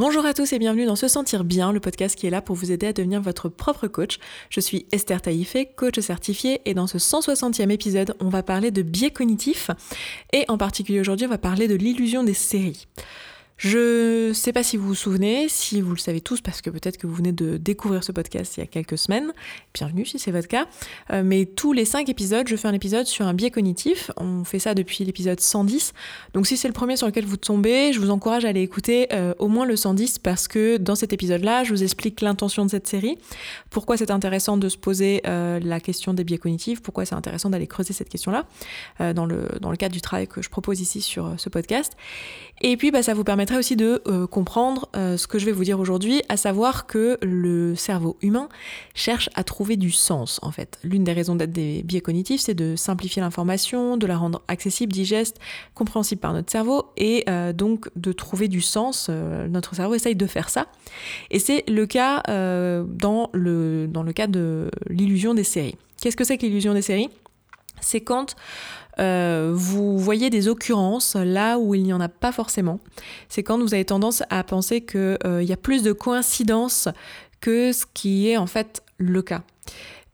Bonjour à tous et bienvenue dans Se Sentir Bien, le podcast qui est là pour vous aider à devenir votre propre coach. Je suis Esther Taïfé, coach certifié, et dans ce 160e épisode, on va parler de biais cognitifs, et en particulier aujourd'hui, on va parler de l'illusion des séries. Je sais pas si vous vous souvenez, si vous le savez tous, parce que peut-être que vous venez de découvrir ce podcast il y a quelques semaines. Bienvenue si c'est votre cas. Euh, mais tous les cinq épisodes, je fais un épisode sur un biais cognitif. On fait ça depuis l'épisode 110. Donc si c'est le premier sur lequel vous tombez, je vous encourage à aller écouter euh, au moins le 110 parce que dans cet épisode-là, je vous explique l'intention de cette série, pourquoi c'est intéressant de se poser euh, la question des biais cognitifs, pourquoi c'est intéressant d'aller creuser cette question-là dans, le, dans le cadre du travail que je propose ici sur ce podcast? Et puis bah, ça vous permettra aussi de euh, comprendre euh, ce que je vais vous dire aujourd'hui, à savoir que le cerveau humain cherche à trouver du sens en fait. L'une des raisons d'être des biais cognitifs, c'est de simplifier l'information, de la rendre accessible, digeste, compréhensible par notre cerveau et euh, donc de trouver du sens. notre cerveau essaye de faire ça. Et c'est le cas dans, le, dans le cas de l'illusion des séries. Qu'est-ce que c'est que l'illusion des séries? C'est quand euh, vous voyez des occurrences là où il n'y en a pas forcément. C'est quand vous avez tendance à penser qu'il euh, y a plus de coïncidences que ce qui est en fait le cas.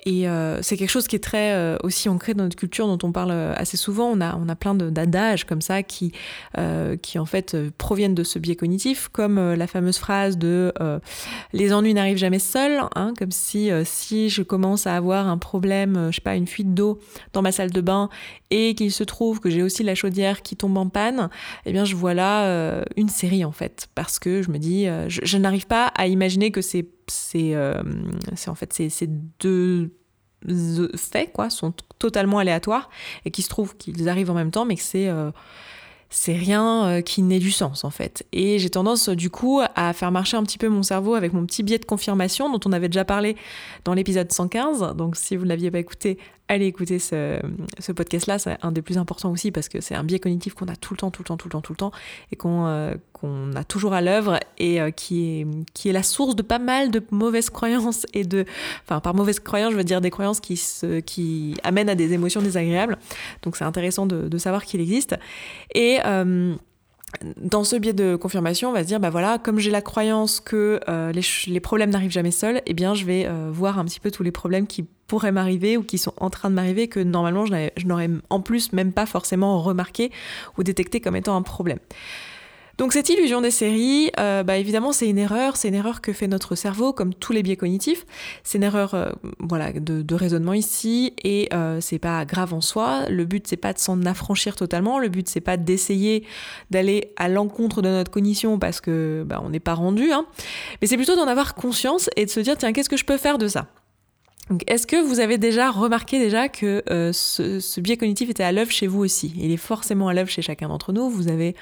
Et euh, c'est quelque chose qui est très euh, aussi ancré dans notre culture, dont on parle euh, assez souvent. On a, on a plein d'adages comme ça qui, qui en fait proviennent de ce biais cognitif, comme la fameuse phrase de les ennuis n'arrivent jamais seuls, hein, comme si si je commence à avoir un problème, je sais pas, une fuite d'eau dans ma salle de bain et qu'il se trouve que j'ai aussi la chaudière qui tombe en panne, eh bien je vois là une série en fait, parce que je me dis, je, je n'arrive pas à imaginer que c'est c'est en fait ces deux faits quoi, sont totalement aléatoires et qui se trouve qu'ils arrivent en même temps, mais que c'est euh, rien euh, qui n'ait du sens en fait. Et j'ai tendance du coup à faire marcher un petit peu mon cerveau avec mon petit biais de confirmation dont on avait déjà parlé dans l'épisode 115. Donc si vous ne l'aviez pas écouté, allez écouter ce, podcast-là, c'est un des plus importants aussi parce que c'est un biais cognitif qu'on a tout le temps, tout le temps, tout le temps, tout le temps, et qu'on euh, a toujours à l'œuvre et euh, qui, est, la source de pas mal de mauvaises croyances et de, enfin par mauvaises croyances, je veux dire des croyances qui, amènent à des émotions désagréables. Donc c'est intéressant de, de savoir qu'il existe. Et euh, dans ce biais de confirmation, on va se dire, bah voilà, comme j'ai la croyance que euh, les, problèmes n'arrivent jamais seuls, eh bien, je vais euh, voir un petit peu tous les problèmes qui pourraient m'arriver ou qui sont en train de m'arriver que normalement je n'aurais en plus même pas forcément remarqué ou détecté comme étant un problème. Donc cette illusion des séries, euh, bah évidemment c'est une erreur, c'est une erreur que fait notre cerveau comme tous les biais cognitifs. C'est une erreur euh, voilà de, raisonnement ici et euh, c'est pas grave en soi. Le but c'est pas de s'en affranchir totalement, le but c'est pas d'essayer d'aller à l'encontre de notre cognition parce que bah, on n'est pas rendu, hein. mais c'est plutôt d'en avoir conscience et de se dire tiens qu'est-ce que je peux faire de ça? Est-ce que vous avez déjà remarqué déjà que ce, ce biais cognitif était à l'œuvre chez vous aussi? Il est forcément à l'œuvre chez chacun d'entre nous. Vous avez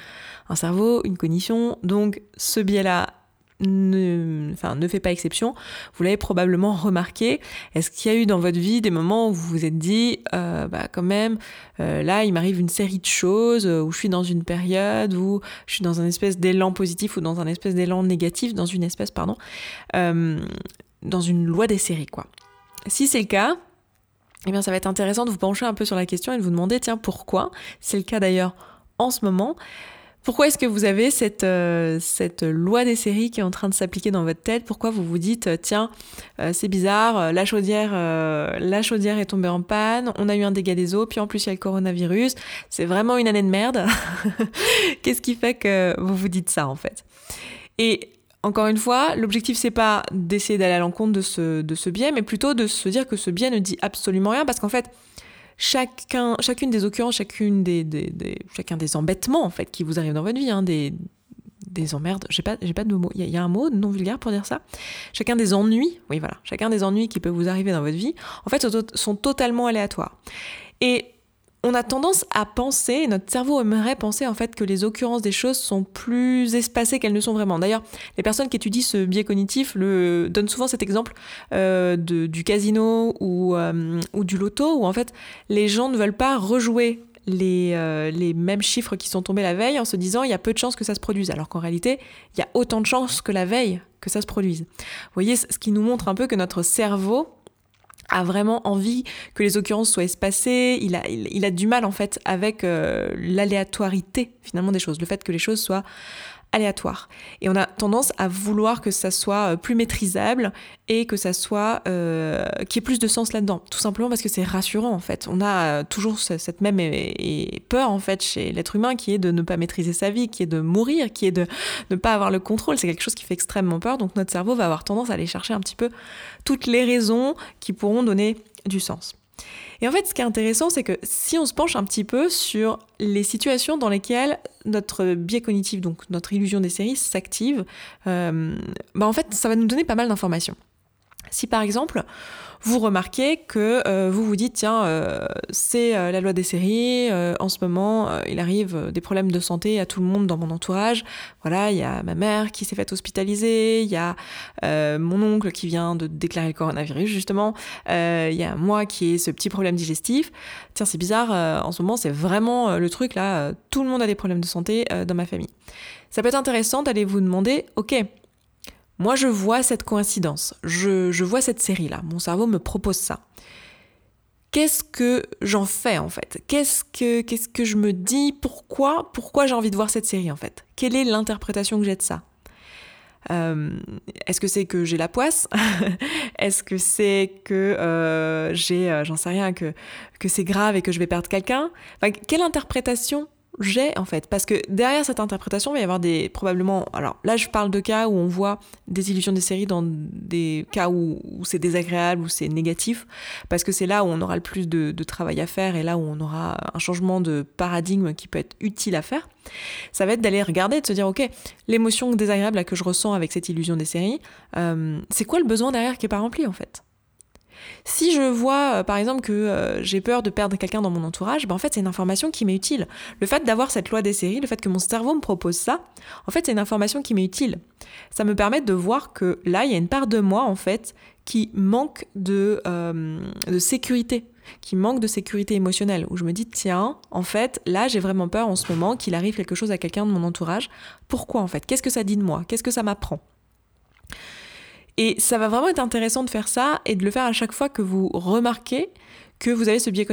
un cerveau, une cognition. Donc ce biais-là ne, fait pas exception. Vous l'avez probablement remarqué. Est-ce qu'il y a eu dans votre vie des moments où vous vous êtes dit, euh, bah quand même, euh, là, il m'arrive une série de choses, où je suis dans une période où je suis dans un espèce d'élan positif ou dans un espèce d'élan négatif, dans une espèce, pardon, euh, dans une loi des séries, quoi? Si c'est le cas, eh bien, ça va être intéressant de vous pencher un peu sur la question et de vous demander, tiens, pourquoi C'est le cas d'ailleurs en ce moment? Pourquoi est-ce que vous avez cette, euh, cette loi des séries qui est en train de s'appliquer dans votre tête? Pourquoi vous vous dites, euh, tiens, euh, c'est bizarre, la chaudière, est tombée en panne, on a eu un dégât des eaux, puis en plus il y a le coronavirus, c'est vraiment une année de merde. Qu'est-ce qui fait que vous vous dites ça en fait? Encore une fois, l'objectif c'est pas d'essayer d'aller à l'encontre de ce, de ce biais, mais plutôt de se dire que ce biais ne dit absolument rien, parce qu'en fait, chacun, chacune des occurrences, chacune des, chacun des embêtements en fait qui vous arrivent dans votre vie, hein, des, des emmerdes, j'ai pas, j'ai pas de mots, il y, a un mot non vulgaire pour dire ça? Chacun des ennuis, oui voilà, chacun des ennuis qui peuvent vous arriver dans votre vie, en fait, sont totalement aléatoires. Et on a tendance à penser, notre cerveau aimerait penser en fait que les occurrences des choses sont plus espacées qu'elles ne sont vraiment. D'ailleurs, les personnes qui étudient ce biais cognitif le, donnent souvent cet exemple euh, de, du casino ou, euh, ou du loto, où en fait les gens ne veulent pas rejouer les, euh, les, mêmes chiffres qui sont tombés la veille en se disant il y a peu de chances que ça se produise, alors qu'en réalité, il y a autant de chances que la veille que ça se produise. Vous voyez, ce qui nous montre un peu que notre cerveau a vraiment envie que les occurrences soient espacées, il a, il, a du mal en fait avec euh, finalement des choses, le fait que les choses soient aléatoire. Et on a tendance à vouloir que ça soit euh, plus maîtrisable et que ça soit euh, qu'il y ait plus de sens là-dedans. Tout simplement parce que c'est rassurant en fait. On a euh, toujours cette même peur en fait chez l'être humain qui est de ne pas maîtriser sa vie, qui est de mourir, qui est de ne pas avoir le contrôle. C'est quelque chose qui fait extrêmement peur. Donc notre cerveau va avoir tendance à aller chercher un petit peu toutes les raisons qui pourront donner du sens. Et en fait, ce qui est intéressant, c'est que si on se penche un petit peu sur les situations dans lesquelles notre biais cognitif, donc notre illusion des séries, s'active, euh, bah en fait, ça va nous donner pas mal d'informations. Si par exemple, vous remarquez que euh, vous vous dites, tiens, euh, c'est euh, la loi des séries, en ce moment, il arrive des problèmes de santé à tout le monde dans mon entourage. Voilà, il y a ma mère qui s'est faite hospitaliser, il y a mon oncle qui vient de déclarer le coronavirus, justement, il y a moi qui ai ce petit problème digestif. Tiens, c'est bizarre, en ce moment, c'est vraiment le truc, là, tout le monde a des problèmes de santé dans ma famille. Ça peut être intéressant d'aller vous demander, ok, moi, je vois cette coïncidence, je, vois cette série-là, mon cerveau me propose ça. Qu'est-ce que j'en fais en fait? Qu'est-ce que je me dis? Pourquoi Pourquoi j'ai envie de voir cette série en fait? Quelle est l'interprétation que j'ai de ça? Euh, Est-ce que c'est que j'ai la poisse? Est-ce que c'est que euh, j'ai, euh, j'en sais rien, que c'est grave et que je vais perdre quelqu'un? Quelle interprétation j'ai en fait. Parce que derrière cette interprétation il va y avoir des probablement alors là je parle de cas où on voit des illusions des séries dans des cas où, c'est désagréable où c'est négatif parce que c'est là où on aura le plus de, travail à faire et là où on aura un changement de paradigme qui peut être utile à faire. Ça va être d'aller regarder de se dire ok l'émotion désagréable que je ressens avec cette illusion des séries euh, c'est quoi le besoin derrière qui est pas rempli en fait? Si je vois, euh, par exemple, que euh, j'ai peur de perdre quelqu'un dans mon entourage, ben, en fait, c'est une information qui m'est utile. Le fait d'avoir cette loi des séries, le fait que mon cerveau me propose ça, en fait, c'est une information qui m'est utile. Ça me permet de voir que là, il y a une part de moi, en fait, qui manque de, euh, de sécurité qui manque de sécurité émotionnelle, où je me dis, tiens, en fait, là, j'ai vraiment peur en ce moment qu'il arrive quelque chose à quelqu'un de mon entourage. Pourquoi, en fait? Qu'est-ce que ça dit de moi? Qu'est-ce que ça m'apprend? Et ça va vraiment être intéressant de faire ça et de le faire à chaque fois que vous remarquez que vous avez ce biais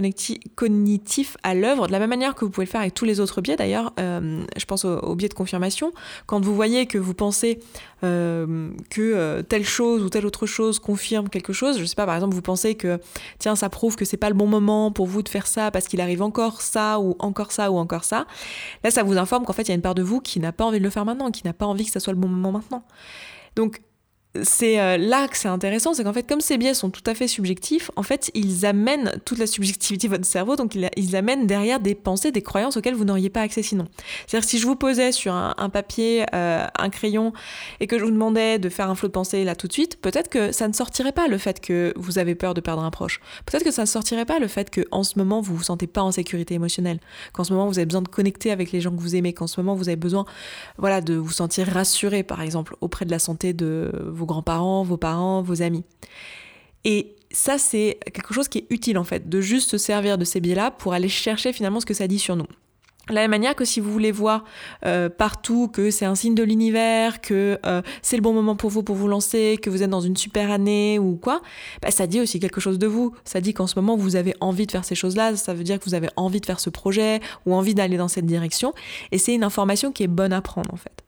cognitif à l'œuvre, de la même manière que vous pouvez le faire avec tous les autres biais d'ailleurs, euh, je pense au, biais de confirmation, quand vous voyez que vous pensez euh, que euh, telle chose ou telle autre chose confirme quelque chose, je sais pas, par exemple vous pensez que tiens ça prouve que c'est pas le bon moment pour vous de faire ça parce qu'il arrive encore ça ou encore ça ou encore ça, là ça vous informe qu'en fait il y a une part de vous qui n'a pas envie de le faire maintenant, qui n'a pas envie que ça soit le bon moment maintenant. Donc c'est euh, là que c'est intéressant, c'est qu'en fait, comme ces biais sont tout à fait subjectifs, en fait, ils amènent toute la subjectivité de votre cerveau, donc ils, amènent derrière des pensées, des croyances auxquelles vous n'auriez pas accès sinon. C'est-à-dire si je vous posais sur un, papier, euh, un crayon, et que je vous demandais de faire un flot de pensée là tout de suite, peut-être que ça ne sortirait pas le fait que vous avez peur de perdre un proche. Peut-être que ça ne sortirait pas le fait que en ce moment vous vous sentez pas en sécurité émotionnelle, qu'en ce moment vous avez besoin de connecter avec les gens que vous aimez, qu'en ce moment vous avez besoin, voilà, de vous sentir rassuré, par exemple, auprès de la santé de vos grands-parents, vos parents, vos amis. Et ça, c'est quelque chose qui est utile en fait, de juste se servir de ces biais-là pour aller chercher finalement ce que ça dit sur nous. De la même manière que si vous voulez voir euh, partout que c'est un signe de l'univers, que euh, c'est le bon moment pour vous pour vous lancer, que vous êtes dans une super année ou quoi, bah, ça dit aussi quelque chose de vous. Ça dit qu'en ce moment vous avez envie de faire ces choses-là, ça veut dire que vous avez envie de faire ce projet ou envie d'aller dans cette direction. Et c'est une information qui est bonne à prendre en fait.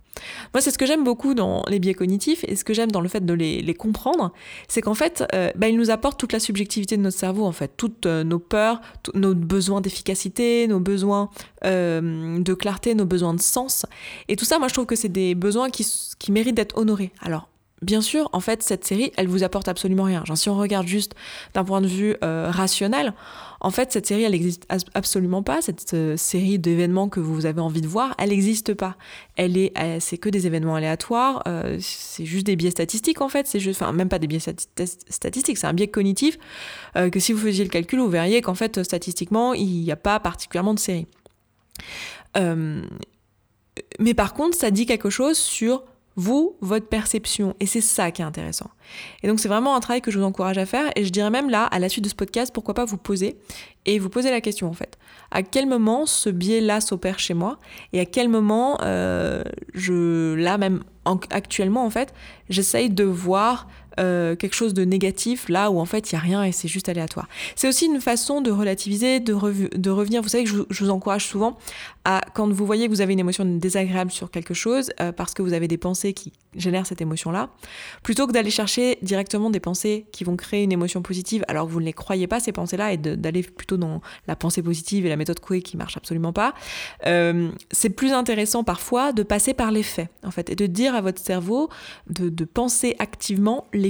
Moi, c'est ce que j'aime beaucoup dans les biais cognitifs et ce que j'aime dans le fait de les, comprendre, c'est qu'en fait, euh, bah, ils nous apportent toute la subjectivité de notre cerveau, en fait, toutes euh, nos peurs, nos besoins d'efficacité, nos besoins euh, de clarté, nos besoins de sens. Et tout ça, moi, je trouve que c'est des besoins qui, qui méritent d'être honorés. Alors, Bien sûr, en fait, cette série, elle vous apporte absolument rien. Genre, si on regarde juste d'un point de vue rationnel, en fait, cette série, elle n'existe absolument pas. Cette euh, série d'événements que vous avez envie de voir, elle n'existe pas. Elle est, c'est que des événements aléatoires. Euh, c'est juste des biais statistiques en fait. C'est juste, enfin, même pas des biais statistiques. C'est un biais cognitif euh, que si vous faisiez le calcul, vous verriez qu'en fait, statistiquement, il n'y a pas particulièrement de série. mais par contre, ça dit quelque chose sur vous, votre perception. Et c'est ça qui est intéressant. Et donc c'est vraiment un travail que je vous encourage à faire et je dirais même là, à la suite de ce podcast, pourquoi pas vous poser et vous poser la question en fait. À quel moment ce biais-là s'opère chez moi et à quel moment euh, je, là même actuellement en fait, j'essaye de voir euh, quelque chose de négatif là où en fait il y a rien et c'est juste aléatoire. C'est aussi une façon de relativiser, de, de revenir. Vous savez que je, vous encourage souvent à quand vous voyez que vous avez une émotion désagréable sur quelque chose euh, parce que vous avez des pensées qui génèrent cette émotion là, plutôt que d'aller chercher directement des pensées qui vont créer une émotion positive alors que vous ne les croyez pas ces pensées là et d'aller plutôt dans la pensée positive et la méthode Coué qui marche absolument pas. Euh, c'est plus intéressant parfois de passer par les faits en fait et de dire à votre cerveau de, de penser activement les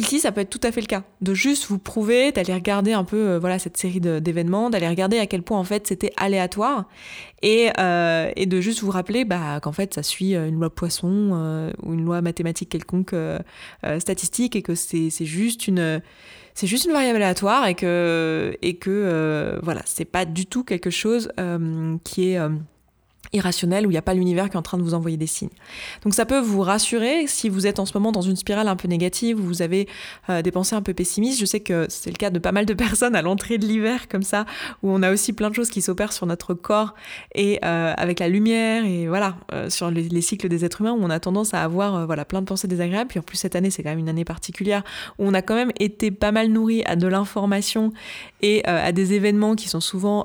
Ici, ça peut être tout à fait le cas, de juste vous prouver, d'aller regarder un peu euh, voilà cette série d'événements, d'aller regarder à quel point en fait c'était aléatoire. Et, euh, de juste vous rappeler bah, qu'en fait ça suit euh, une loi poisson ou une loi mathématique quelconque statistique et que c'est juste une c'est juste une variable aléatoire et que et que voilà c'est pas du tout quelque chose qui est irrationnel où il n'y a pas l'univers qui est en train de vous envoyer des signes. Donc ça peut vous rassurer si vous êtes en ce moment dans une spirale un peu négative, où vous avez euh, des pensées un peu pessimistes. Je sais que c'est le cas de pas mal de personnes à l'entrée de l'hiver comme ça, où on a aussi plein de choses qui s'opèrent sur notre corps et euh, avec la lumière et voilà, euh, sur les, cycles des êtres humains, où on a tendance à avoir voilà plein de pensées désagréables. Puis en plus cette année, c'est quand même une année particulière où on a quand même été pas mal nourri à de l'information et à des événements qui sont souvent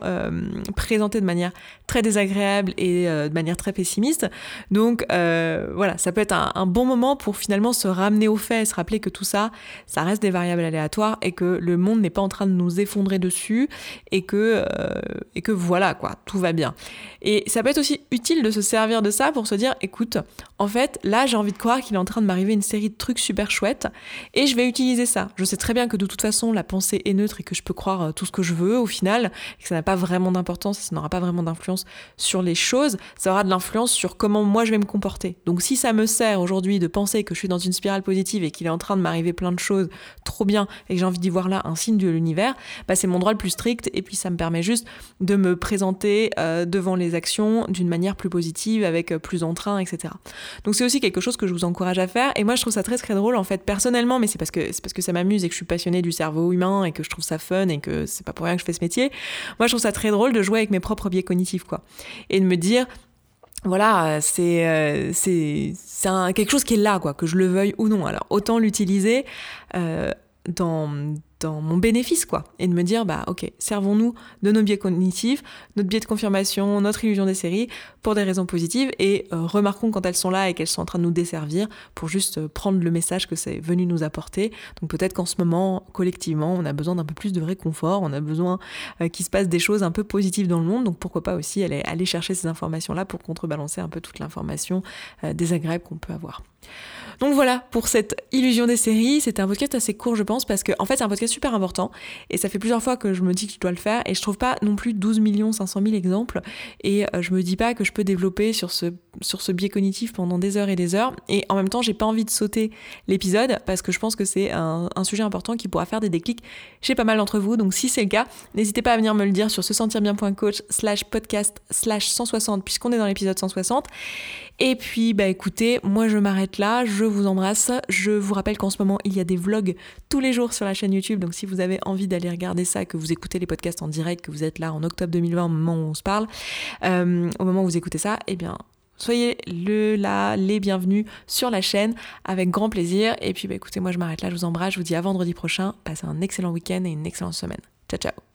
présentés de manière très désagréable et euh, de manière très pessimiste. Donc euh, voilà, ça peut être un, bon moment pour finalement se ramener au fait et se rappeler que tout ça, ça reste des variables aléatoires et que le monde n'est pas en train de nous effondrer dessus et que, euh, et que voilà quoi, tout va bien. Et ça peut être aussi utile de se servir de ça pour se dire, écoute, en fait, là j'ai envie de croire qu'il est en train de m'arriver une série de trucs super chouettes et je vais utiliser ça. Je sais très bien que de toute façon la pensée est neutre et que je peux croire tout ce que je veux au final, et que ça n'a pas vraiment d'importance, ça n'aura pas vraiment d'influence sur les choses, ça aura de l'influence sur comment moi je vais me comporter. Donc si ça me sert aujourd'hui de penser que je suis dans une spirale positive et qu'il est en train de m'arriver plein de choses trop bien et que j'ai envie d'y voir là un signe de l'univers, bah c'est mon droit le plus strict et puis ça me permet juste de me présenter euh, devant les actions d'une manière plus positive, avec euh, plus d'entrain, etc. Donc c'est aussi quelque chose que je vous encourage à faire et moi je trouve ça très très drôle en fait personnellement, mais c'est parce que c'est parce que ça m'amuse et que je suis passionnée du cerveau humain et que je trouve ça fun et que c'est pas pour rien que je fais ce métier. Moi je trouve ça très drôle de jouer avec mes propres biais cognitifs quoi. Et de me dire, voilà, c'est euh, c'est quelque chose qui est là, quoi, que je le veuille ou non. Alors autant l'utiliser euh, dans dans mon bénéfice, quoi. Et de me dire, bah, ok, servons-nous de nos biais cognitifs, notre biais de confirmation, notre illusion des séries, pour des raisons positives, et euh, remarquons quand elles sont là et qu'elles sont en train de nous desservir pour juste euh, prendre le message que c'est venu nous apporter. Donc peut-être qu'en ce moment, collectivement, on a besoin d'un peu plus de réconfort, on a besoin euh, qu'il se passe des choses un peu positives dans le monde, donc pourquoi pas aussi aller, aller chercher ces informations-là pour contrebalancer un peu toute l'information désagréable qu'on peut avoir. Donc voilà pour cette illusion des séries. C'était un podcast assez court, je pense, parce que en fait, c'est un podcast super important et ça fait plusieurs fois que je me dis que je dois le faire et je trouve pas non plus 12 500 000 exemples et euh, je me dis pas que je peux développer sur ce, biais cognitif pendant des heures et des heures et en même temps, j'ai pas envie de sauter l'épisode parce que je pense que c'est un, sujet important qui pourra faire des déclics chez pas mal d'entre vous. Donc si c'est le cas, n'hésitez pas à venir me le dire sur se sentir bien.coach slash podcast slash 160 puisqu'on est dans l'épisode 160. Et puis, bah écoutez, moi je m'arrête là, je vous embrasse. Je vous rappelle qu'en ce moment, il y a des vlogs tous les jours sur la chaîne YouTube. Donc si vous avez envie d'aller regarder ça, que vous écoutez les podcasts en direct, que vous êtes là en octobre 2020 au moment où on se parle, euh, au moment où vous écoutez ça, eh bien Soyez le, là, les bienvenus sur la chaîne avec grand plaisir. Et puis bah, écoutez, moi je m'arrête là, je vous embrasse, je vous dis à vendredi prochain. Passez un excellent week-end et une excellente semaine. Ciao ciao